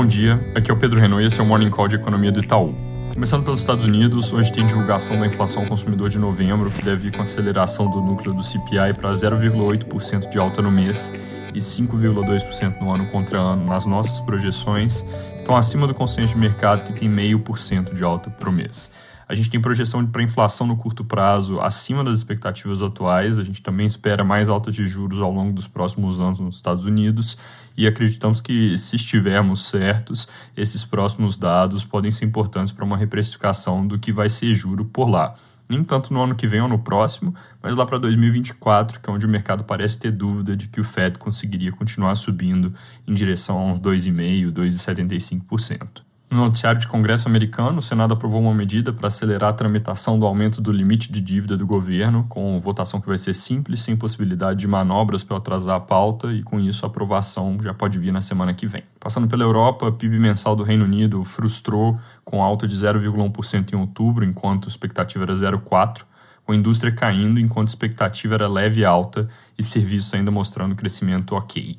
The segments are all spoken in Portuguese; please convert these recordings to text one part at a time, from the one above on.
Bom dia, aqui é o Pedro Renault e esse é o Morning Call de Economia do Itaú. Começando pelos Estados Unidos, hoje tem divulgação da inflação ao consumidor de novembro, que deve ir com aceleração do núcleo do CPI para 0,8% de alta no mês e 5,2% no ano contra ano nas nossas projeções, estão acima do consenso de mercado, que tem 0,5% de alta por mês. A gente tem projeção para inflação no curto prazo acima das expectativas atuais. A gente também espera mais altas de juros ao longo dos próximos anos nos Estados Unidos e acreditamos que, se estivermos certos, esses próximos dados podem ser importantes para uma reprecificação do que vai ser juro por lá. Nem tanto no ano que vem ou no próximo, mas lá para 2024, que é onde o mercado parece ter dúvida de que o Fed conseguiria continuar subindo em direção a uns 2,5%, 2,75%. No noticiário de Congresso americano, o Senado aprovou uma medida para acelerar a tramitação do aumento do limite de dívida do governo, com votação que vai ser simples, sem possibilidade de manobras para atrasar a pauta, e com isso a aprovação já pode vir na semana que vem. Passando pela Europa, a PIB mensal do Reino Unido frustrou com alta de 0,1% em outubro, enquanto a expectativa era 0,4%, com a indústria caindo enquanto a expectativa era leve alta e serviços ainda mostrando crescimento ok.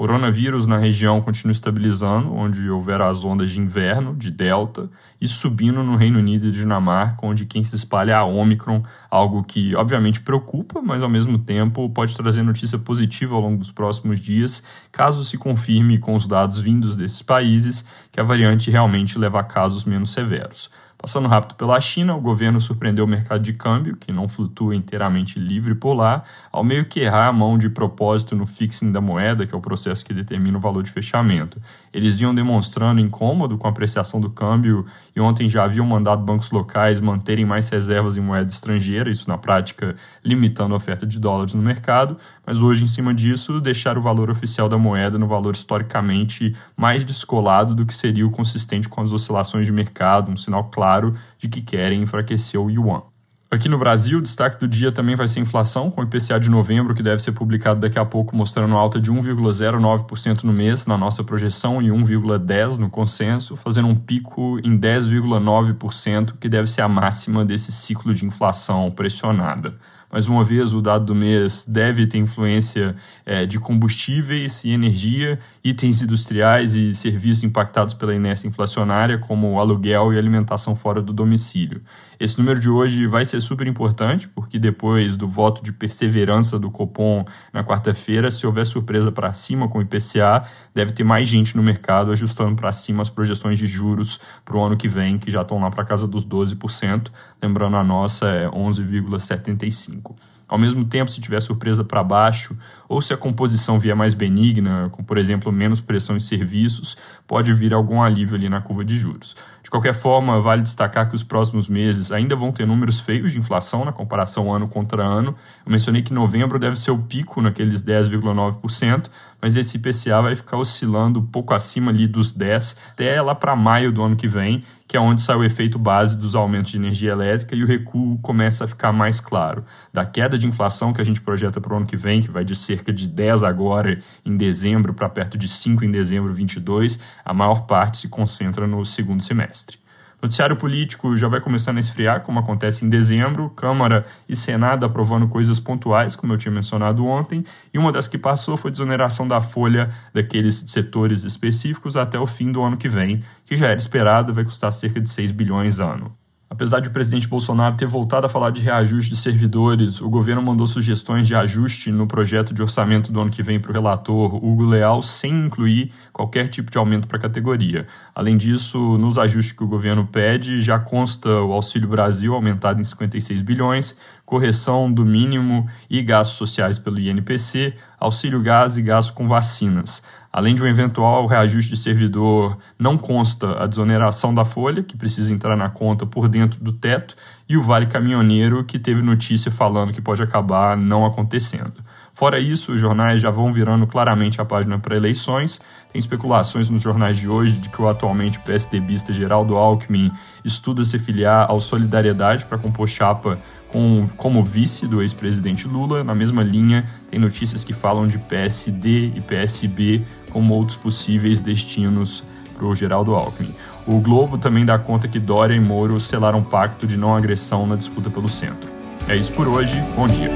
Coronavírus na região continua estabilizando, onde houver as ondas de inverno, de Delta, e subindo no Reino Unido e Dinamarca, onde quem se espalha é a Omicron, algo que obviamente preocupa, mas ao mesmo tempo pode trazer notícia positiva ao longo dos próximos dias, caso se confirme com os dados vindos desses países que a variante realmente leva a casos menos severos. Passando rápido pela China, o governo surpreendeu o mercado de câmbio, que não flutua inteiramente livre por lá, ao meio que errar a mão de propósito no fixing da moeda, que é o processo que determina o valor de fechamento. Eles iam demonstrando incômodo com a apreciação do câmbio e ontem já haviam mandado bancos locais manterem mais reservas em moeda estrangeira, isso na prática limitando a oferta de dólares no mercado, mas hoje, em cima disso, deixar o valor oficial da moeda no valor historicamente mais descolado do que seria o consistente com as oscilações de mercado, um sinal claro de que querem enfraquecer o yuan. Aqui no Brasil, o destaque do dia também vai ser inflação, com o IPCA de novembro, que deve ser publicado daqui a pouco, mostrando alta de 1,09% no mês na nossa projeção e 1,10% no consenso, fazendo um pico em 10,9%, que deve ser a máxima desse ciclo de inflação pressionada. Mais uma vez, o dado do mês deve ter influência é, de combustíveis e energia, itens industriais e serviços impactados pela inércia inflacionária, como aluguel e alimentação fora do domicílio. Esse número de hoje vai ser super importante, porque depois do voto de perseverança do Copom na quarta-feira, se houver surpresa para cima com o IPCA, deve ter mais gente no mercado ajustando para cima as projeções de juros para o ano que vem, que já estão lá para casa dos 12%. Lembrando, a nossa é 11,75%. Ao mesmo tempo, se tiver surpresa para baixo, ou se a composição vier mais benigna, com, por exemplo, menos pressão em serviços, pode vir algum alívio ali na curva de juros. De qualquer forma, vale destacar que os próximos meses ainda vão ter números feios de inflação na comparação ano contra ano. Eu mencionei que novembro deve ser o pico naqueles 10,9%, mas esse IPCA vai ficar oscilando um pouco acima ali dos 10 até lá para maio do ano que vem, que é onde sai o efeito base dos aumentos de energia elétrica e o recuo começa a ficar mais claro. Da queda de inflação que a gente projeta para o ano que vem, que vai de cerca de 10 agora em dezembro para perto de 5 em dezembro 22, a maior parte se concentra no segundo semestre. Noticiário político já vai começando a esfriar, como acontece em dezembro. Câmara e Senado aprovando coisas pontuais, como eu tinha mencionado ontem. E uma das que passou foi a desoneração da folha daqueles setores específicos até o fim do ano que vem, que já era esperado, vai custar cerca de 6 bilhões ano. Apesar de o presidente Bolsonaro ter voltado a falar de reajuste de servidores, o governo mandou sugestões de ajuste no projeto de orçamento do ano que vem para o relator Hugo Leal, sem incluir qualquer tipo de aumento para a categoria. Além disso, nos ajustes que o governo pede, já consta o Auxílio Brasil aumentado em 56 bilhões, correção do mínimo e gastos sociais pelo INPC, auxílio gás e gastos com vacinas. Além de um eventual reajuste de servidor, não consta a desoneração da folha, que precisa entrar na conta por dentro do teto, e o Vale Caminhoneiro, que teve notícia falando que pode acabar não acontecendo. Fora isso, os jornais já vão virando claramente a página para eleições. Tem especulações nos jornais de hoje de que o atualmente PSDBista Geraldo Alckmin estuda se filiar ao Solidariedade para compor chapa com, como vice do ex-presidente Lula. Na mesma linha, tem notícias que falam de PSD e PSB como outros possíveis destinos para o Geraldo Alckmin. O Globo também dá conta que Dória e Moro selaram um pacto de não agressão na disputa pelo centro. É isso por hoje, bom dia.